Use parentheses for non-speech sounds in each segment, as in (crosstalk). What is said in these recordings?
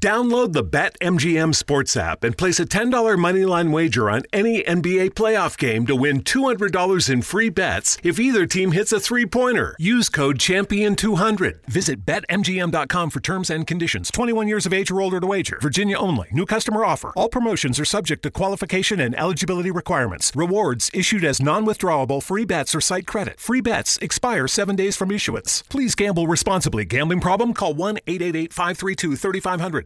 Download the BetMGM Sports app and place a $10 moneyline wager on any NBA playoff game to win $200 in free bets if either team hits a three-pointer. Use code Champion200. Visit BetMGM.com for terms and conditions. 21 years of age or older to wager. Virginia only. New customer offer. All promotions are subject to qualification and eligibility requirements. Rewards issued as non-withdrawable free bets or site credit. Free bets expire seven days from issuance. Please gamble responsibly. Gambling problem? Call 1-888-532-3500.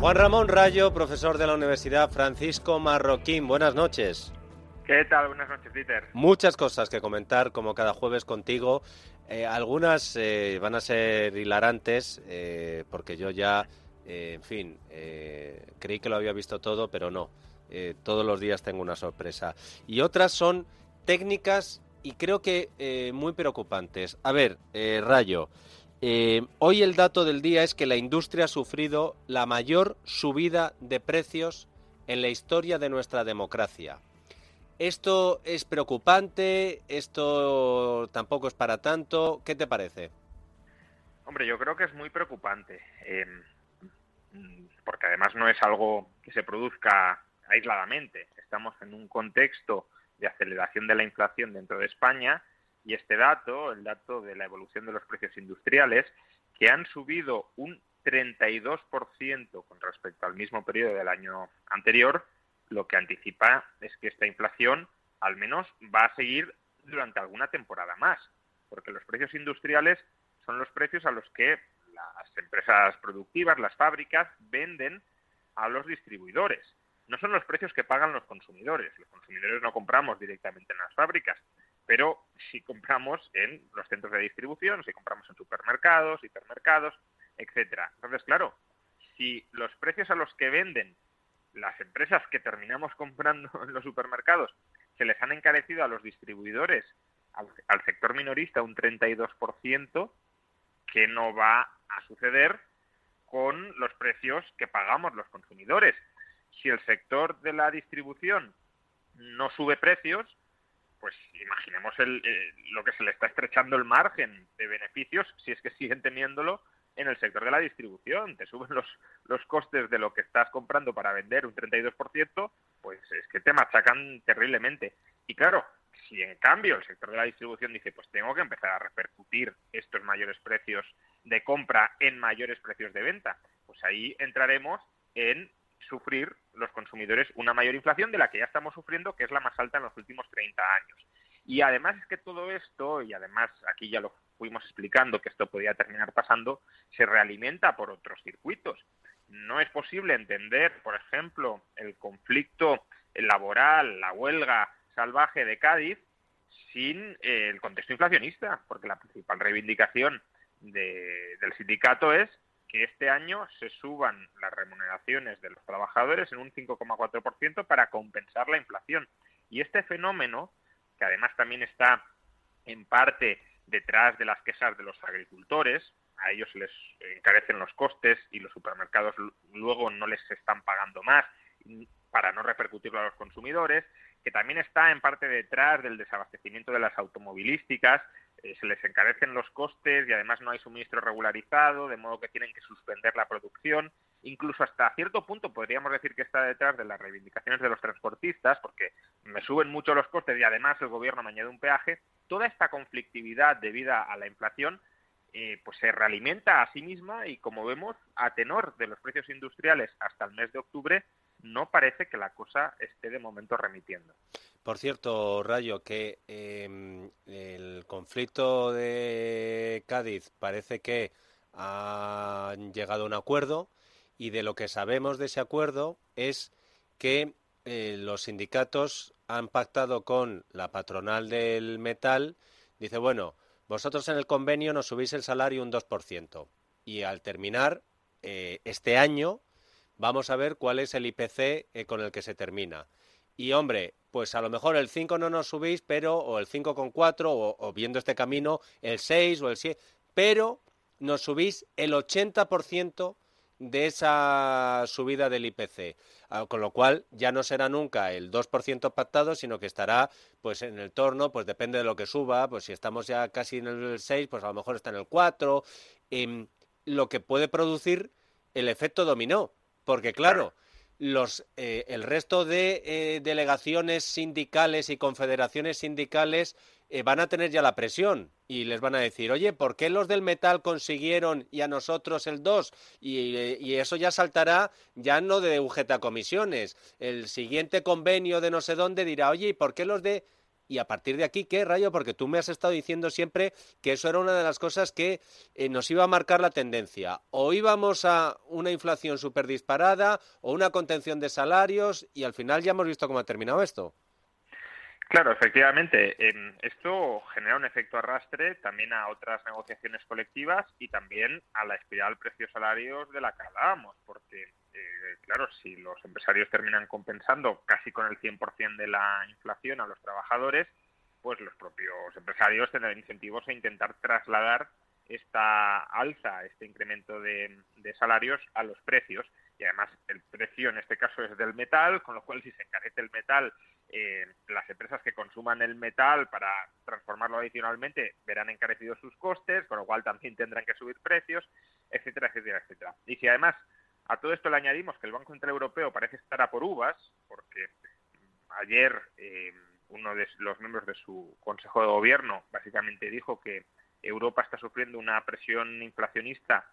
Juan Ramón Rayo, profesor de la Universidad Francisco Marroquín. Buenas noches. ¿Qué tal? Buenas noches, Peter. Muchas cosas que comentar, como cada jueves contigo. Eh, algunas eh, van a ser hilarantes, eh, porque yo ya, en fin, creí que lo había visto todo, pero no. Todos los días tengo una sorpresa. Y otras son técnicas y creo que muy preocupantes. A ver, Rayo. Eh, hoy el dato del día es que la industria ha sufrido la mayor subida de precios en la historia de nuestra democracia. ¿Esto es preocupante? ¿Esto tampoco es para tanto? ¿Qué te parece? Hombre, yo creo que es muy preocupante, eh, porque además no es algo que se produzca aisladamente. Estamos en un contexto de aceleración de la inflación dentro de España y este dato, el dato de la evolución de los precios industriales, que han subido un 32% con respecto al mismo periodo del año anterior, lo que anticipa es que esta inflación al menos va a seguir durante alguna temporada más, porque los precios industriales son los precios a los que las empresas productivas, las fábricas, venden a los distribuidores. No son los precios que pagan los consumidores. Los consumidores no compramos directamente en las fábricas, pero si compramos en los centros de distribución, si compramos en supermercados, hipermercados, etcétera. Entonces, claro, si los precios a los que venden las empresas que terminamos comprando (laughs) en los supermercados se les han encarecido a los distribuidores, al, sector minorista un 32%, que no va a suceder con los precios que pagamos los consumidores. Si el sector de la distribución no sube precios, pues imaginemos el, eh, lo que se le está estrechando el margen de beneficios, si es que siguen teniéndolo, en el sector de la distribución. Te suben los, los costes de lo que estás comprando para vender un 32%, pues es que te machacan terriblemente. Y claro, si en cambio el sector de la distribución dice, pues tengo que empezar a repercutir estos mayores precios de compra en mayores precios de venta, pues ahí entraremos en sufrir los consumidores una mayor inflación de la que ya estamos sufriendo, que es la más alta en los últimos 30 años. Y además es que todo esto, y además aquí ya lo fuimos explicando que esto podía terminar pasando, se realimenta por otros circuitos. No es posible entender, por ejemplo, el conflicto laboral, la huelga salvaje de Cádiz, sin eh, el contexto inflacionista, porque la principal reivindicación de, del sindicato es que este año se suban las remuneraciones de los trabajadores en un 5,4% para compensar la inflación. Y este fenómeno, que además también está en parte detrás de las quejas de los agricultores, a ellos les encarecen los costes y los supermercados luego no les están pagando más para no repercutirlo a los consumidores, que también está en parte detrás del desabastecimiento de las automovilísticas, eh, se les encarecen los costes y además no hay suministro regularizado, de modo que tienen que suspender la producción. Incluso hasta cierto punto podríamos decir que está detrás de las reivindicaciones de los transportistas, porque me suben mucho los costes y además el gobierno me añade un peaje. Toda esta conflictividad debida a la inflación eh, pues se realimenta a sí misma y como vemos, a tenor de los precios industriales hasta el mes de octubre, no parece que la cosa esté de momento remitiendo. Por cierto, Rayo, que em, el conflicto de Cádiz parece que ha llegado a un acuerdo y de lo que sabemos de ese acuerdo es que eh, los sindicatos han pactado con la patronal del metal. Dice, bueno, vosotros en el convenio nos subís el salario un 2% y al terminar eh, este año vamos a ver cuál es el IPC eh, con el que se termina. Y hombre, pues a lo mejor el 5 no nos subís, pero, o el 5,4, o, o viendo este camino, el 6 o el 7, pero nos subís el 80% de esa subida del IPC, ah, con lo cual ya no será nunca el 2% pactado, sino que estará pues en el torno, pues depende de lo que suba, pues si estamos ya casi en el 6, pues a lo mejor está en el 4, em, lo que puede producir el efecto dominó, porque claro, los, eh, el resto de eh, delegaciones sindicales y confederaciones sindicales eh, van a tener ya la presión y les van a decir, oye, ¿por qué los del metal consiguieron y a nosotros el 2? Y, eso ya saltará ya no de UGT a comisiones. El siguiente convenio de no sé dónde dirá, oye, ¿y por qué los de y a partir de aquí, ¿qué rayo? Porque tú me has estado diciendo siempre que eso era una de las cosas que eh, nos iba a marcar la tendencia. O íbamos a una inflación súper disparada o una contención de salarios y al final ya hemos visto cómo ha terminado esto. Claro, efectivamente. Em, esto genera un efecto arrastre también a otras negociaciones colectivas y también a la espiral precios-salarios de la que hablábamos, porque, eh, claro, si los empresarios terminan compensando casi con el 100% de la inflación a los trabajadores, pues los propios empresarios tendrán incentivos a intentar trasladar esta alza, este incremento de, salarios a los precios. Y además el precio en este caso es del metal, con lo cual si se encarece el metal eh, las empresas que consuman el metal para transformarlo adicionalmente verán encarecidos sus costes, con lo cual también tendrán que subir precios, etcétera, etcétera, etcétera. Y si además a todo esto le añadimos que el Banco Central Europeo parece estar a por uvas, porque ayer eh, uno de los miembros de su Consejo de Gobierno básicamente dijo que Europa está sufriendo una presión inflacionista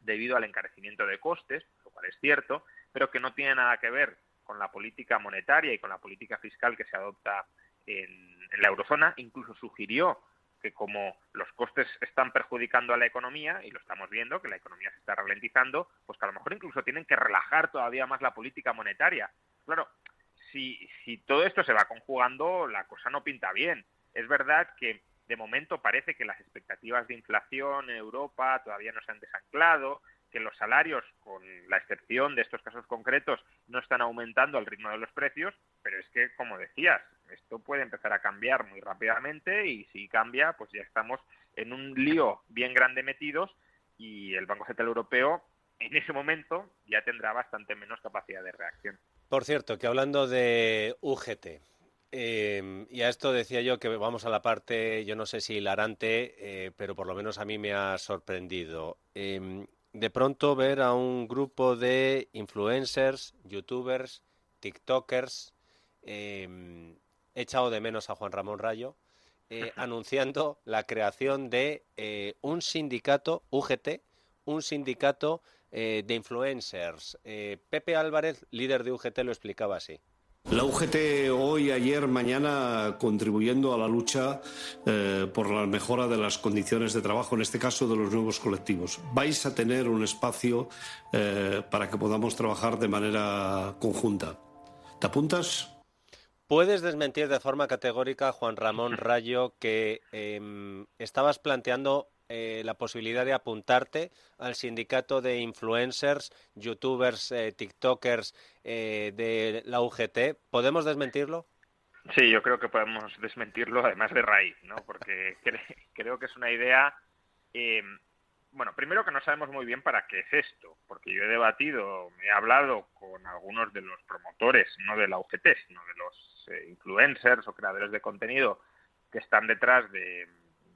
debido al encarecimiento de costes, lo cual es cierto, pero que no tiene nada que ver con la política monetaria y con la política fiscal que se adopta en, la eurozona, incluso sugirió que como los costes están perjudicando a la economía, y lo estamos viendo, que la economía se está ralentizando, pues que a lo mejor incluso tienen que relajar todavía más la política monetaria. Claro, si, si todo esto se va conjugando, la cosa no pinta bien. Es verdad que de momento parece que las expectativas de inflación en Europa todavía no se han desanclado, que los salarios, con la excepción de estos casos concretos, no están aumentando al ritmo de los precios, pero es que, como decías, esto puede empezar a cambiar muy rápidamente y si cambia, pues ya estamos en un lío bien grande metidos y el Banco Central Europeo en ese momento ya tendrá bastante menos capacidad de reacción. Por cierto, que hablando de UGT, eh, y a esto decía yo que vamos a la parte, yo no sé si hilarante, eh, pero por lo menos a mí me ha sorprendido. Eh, de pronto ver a un grupo de influencers, youtubers, tiktokers, eh, he echado de menos a Juan Ramón Rayo, eh, anunciando la creación de eh, un sindicato, UGT, un sindicato de influencers. Pepe Álvarez, líder de UGT, lo explicaba así. La UGT hoy, ayer, mañana contribuyendo a la lucha eh, por la mejora de las condiciones de trabajo, en este caso de los nuevos colectivos. Vais a tener un espacio eh, para que podamos trabajar de manera conjunta. ¿Te apuntas? ¿Puedes desmentir de forma categórica, Juan Ramón Rayo, que em, estabas planteando eh, la posibilidad de apuntarte al sindicato de influencers, youtubers, eh, tiktokers eh, de la UGT. ¿Podemos desmentirlo? Sí, yo creo que podemos desmentirlo además de raíz, ¿no? Porque (laughs) creo que es una idea bueno, primero que no sabemos muy bien para qué es esto, porque yo he debatido, he hablado con algunos de los promotores, no de la UGT, sino de los eh, influencers o creadores de contenido que están detrás de,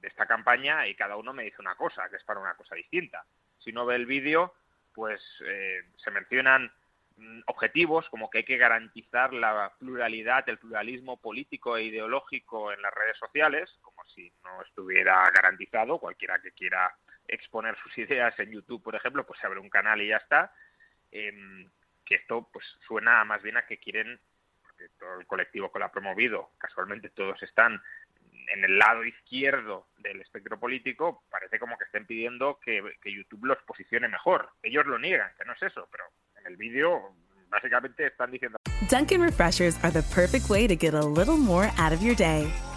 esta campaña y cada uno me dice una cosa, que es para una cosa distinta. Si no ve el vídeo, pues eh, se mencionan mm, objetivos como que hay que garantizar la pluralidad, el pluralismo político e ideológico en las redes sociales, como si no estuviera garantizado. Cualquiera que quiera exponer sus ideas en YouTube, por ejemplo, pues se abre un canal y ya está. Em, que esto pues suena más bien a que quieren, todo el colectivo que lo ha promovido, casualmente todos están en el lado izquierdo del espectro político, parece como que estén pidiendo que, que YouTube los posicione mejor. Ellos lo niegan, que no es eso, pero en el vídeo básicamente están diciendo... Dunkin' Refreshers are the perfect way to get a little more out of your day.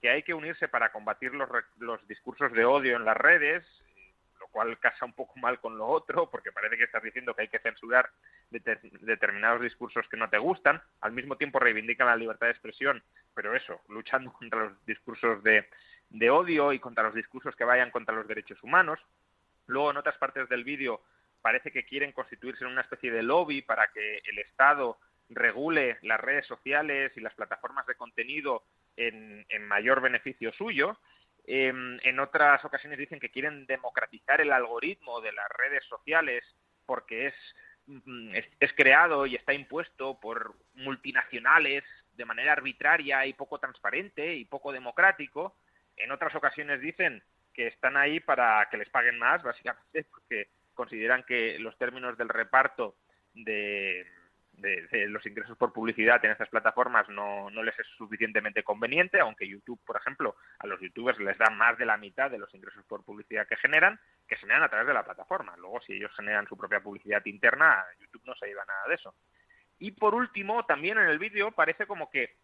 que hay que unirse para combatir los, los discursos de odio en las redes, lo cual casa un poco mal con lo otro, porque parece que estás diciendo que hay que censurar determinados discursos que no te gustan, al mismo tiempo reivindican la libertad de expresión, pero eso, luchando (laughs) contra los discursos de, de odio y contra los discursos que vayan contra los derechos humanos. Luego, en otras partes del vídeo, parece que quieren constituirse en una especie de lobby para que el Estado regule las redes sociales y las plataformas de contenido en, mayor beneficio suyo. Em, en otras ocasiones dicen que quieren democratizar el algoritmo de las redes sociales porque mm, es, es, creado y está impuesto por multinacionales de manera arbitraria y poco transparente y poco democrático. En otras ocasiones dicen que están ahí para que les paguen más, básicamente, porque consideran que los términos del reparto de, de, los ingresos por publicidad en estas plataformas no, no les es suficientemente conveniente, aunque YouTube, por ejemplo, a los youtubers les da más de la mitad de los ingresos por publicidad que generan, que se generan a través de la plataforma. Luego, si ellos generan su propia publicidad interna, YouTube no se lleva nada de eso. Y por último, también en el vídeo parece como que,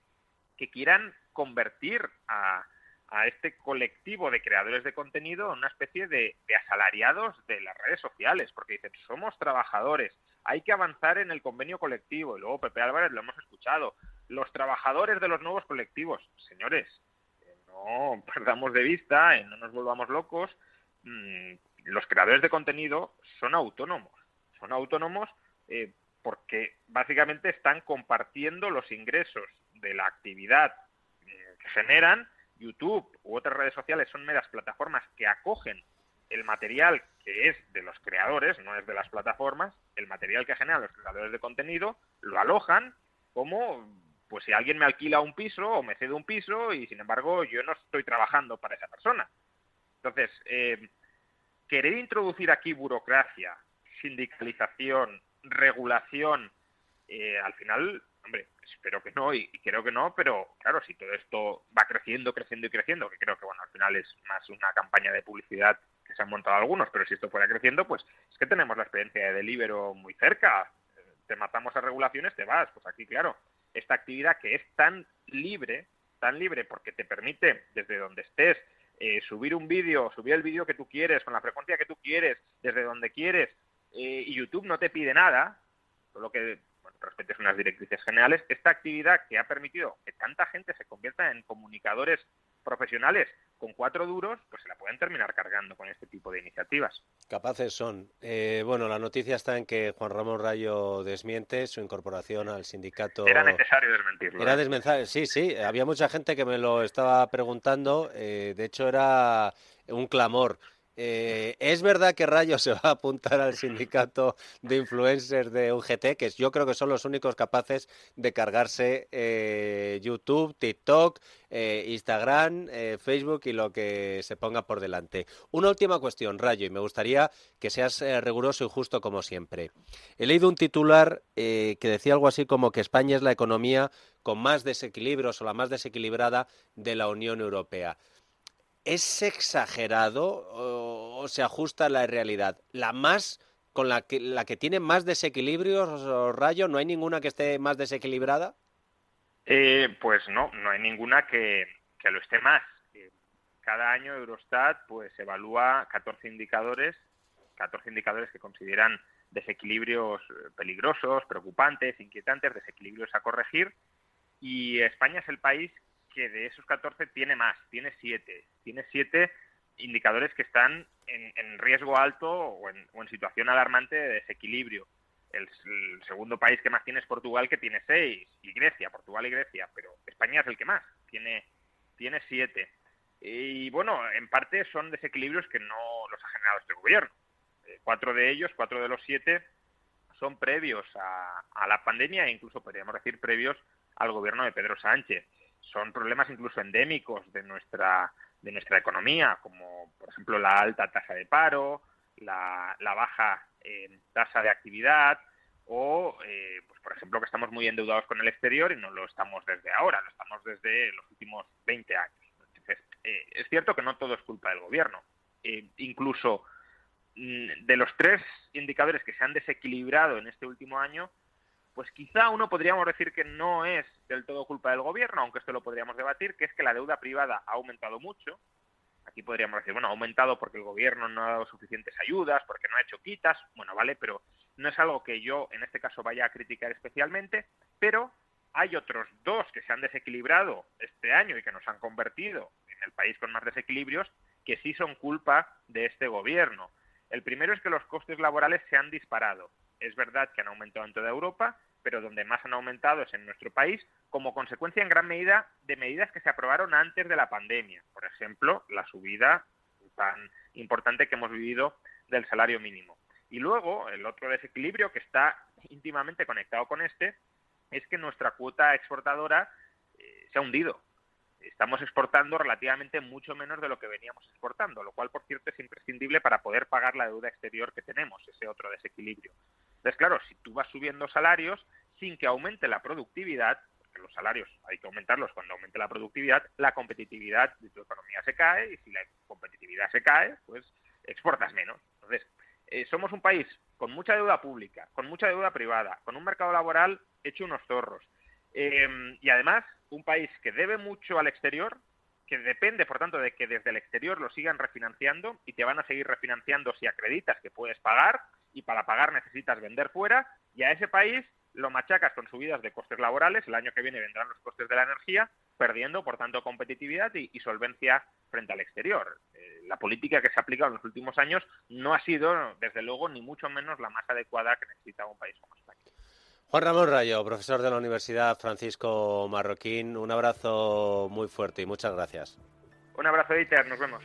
que quieran convertir a, a este colectivo de creadores de contenido en una especie de, de, asalariados de las redes sociales, porque dicen, somos trabajadores, hay que avanzar en el convenio colectivo. Y luego Pepe Álvarez lo hemos escuchado. Los trabajadores de los nuevos colectivos. Señores, no (laughs) perdamos de vista, no nos volvamos locos. Mm, los creadores de contenido son autónomos. Son autónomos eh, porque básicamente están compartiendo los ingresos de la actividad eh, que generan. YouTube u otras redes sociales son meras plataformas que acogen el material que es de los creadores, no es de las plataformas, el material que generan los creadores de contenido, lo alojan como, pues si alguien me alquila un piso o me cede un piso y sin embargo yo no estoy trabajando para esa persona. Entonces, eh, querer introducir aquí burocracia, sindicalización, regulación, eh, al final, hombre, espero que no y, y, creo que no, pero claro, si todo esto va creciendo, creciendo y creciendo, que creo que bueno, al final es más una campaña de publicidad se han montado algunos, pero si esto fuera creciendo, pues es que tenemos la experiencia de Delibero muy cerca. Te matamos a regulaciones, te vas. Pues aquí, claro, esta actividad que es tan libre, tan libre porque te permite, desde donde estés, eh, subir un vídeo, subir el vídeo que tú quieres, con la frecuencia que tú quieres, desde donde quieres, eh, y YouTube no te pide nada, solo que bueno, respetes unas directrices generales, esta actividad que ha permitido que tanta gente se convierta en comunicadores profesionales con cuatro duros, pues se la pueden terminar cargando con este tipo de iniciativas. Capaces son. Eh, bueno, la noticia está en que Juan Ramón Rayo desmiente su incorporación al sindicato. Era necesario desmentirlo. Era ¿eh? desmentir, sí, sí. Había mucha gente que me lo estaba preguntando. Eh, de hecho, era un clamor. Eh, es verdad que Rayo se va a apuntar al sindicato de influencers de UGT, que yo creo que son los únicos capaces de cargarse eh, YouTube, TikTok, eh, Instagram, Facebook y lo que se ponga por delante. Una última cuestión, Rayo, y me gustaría que seas riguroso y justo como siempre. He leído un titular que decía algo así como que España es la economía con más desequilibrios o la más desequilibrada de la Unión Europea. ¿Es exagerado o, se ajusta a la realidad? ¿La más con la que, la que tiene más desequilibrios, Rayo? ¿No hay ninguna que esté más desequilibrada? Eh, pues no, no hay ninguna que, que lo esté más. Eh, cada año Eurostat pues evalúa 14 indicadores, 14 indicadores que consideran desequilibrios eh, peligrosos, preocupantes, inquietantes, desequilibrios a corregir. Y España es el país que de esos 14 tiene más, tiene 7. Tiene 7 indicadores que están en, riesgo alto o en, situación alarmante de desequilibrio. El, segundo país que más tiene es Portugal, que tiene 6, y Grecia, Portugal y Grecia, pero España es el que más, tiene, tiene 7. Y bueno, en parte son desequilibrios que no los ha generado este gobierno cuatro de ellos, cuatro de los siete, son previos a, la pandemia e incluso podríamos decir previos al gobierno de Pedro Sánchez. Son problemas incluso endémicos de nuestra, de nuestra economía, como por ejemplo la alta tasa de paro, la, baja eh, tasa de actividad o, eh, pues por ejemplo, que estamos muy endeudados con el exterior y no lo estamos desde ahora, lo estamos desde los últimos 20 años. Entonces, eh, es cierto que no todo es culpa del gobierno. incluso Mm, de los tres indicadores que se han desequilibrado en este último año, pues quizá uno podríamos decir que no es del todo culpa del gobierno, aunque esto lo podríamos debatir, que es que la deuda privada ha aumentado mucho. Aquí podríamos decir, bueno, ha aumentado porque el gobierno no ha dado suficientes ayudas, porque no ha hecho quitas, bueno, vale, pero no es algo que yo en este caso vaya a criticar especialmente, pero hay otros dos que se han desequilibrado este año y que nos han convertido en el país con más desequilibrios, que sí son culpa de este gobierno. El primero es que los costes laborales se han disparado. Es verdad que han aumentado en toda Europa, pero donde más han aumentado es en nuestro país, como consecuencia en gran medida de medidas que se aprobaron antes de la pandemia. Por ejemplo, la subida tan importante que hemos vivido del salario mínimo. Y luego, el otro desequilibrio que está íntimamente conectado con este, es que nuestra cuota exportadora eh, se ha hundido estamos exportando relativamente mucho menos de lo que veníamos exportando, lo cual, por cierto, es imprescindible para poder pagar la deuda exterior que tenemos, ese otro desequilibrio. Entonces, claro, si tú vas subiendo salarios sin que aumente la productividad, porque los salarios hay que aumentarlos cuando aumente la productividad, la competitividad de tu economía se cae y si la competitividad se cae, pues exportas menos. Entonces, eh, somos un país con mucha deuda pública, con mucha deuda privada, con un mercado laboral hecho unos zorros. Eh, y además un país que debe mucho al exterior, que depende, por tanto, de que desde el exterior lo sigan refinanciando y te van a seguir refinanciando si acreditas que puedes pagar y para pagar necesitas vender fuera y a ese país lo machacas con subidas de costes laborales, el año que viene vendrán los costes de la energía, perdiendo, por tanto, competitividad y, solvencia frente al exterior. Eh, la política que se ha aplicado en los últimos años no ha sido, desde luego, ni mucho menos la más adecuada que necesita un país como España. Juan Ramón Rayo, profesor de la Universidad Francisco Marroquín, un abrazo muy fuerte y muchas gracias. Un abrazo, Dieter, nos vemos.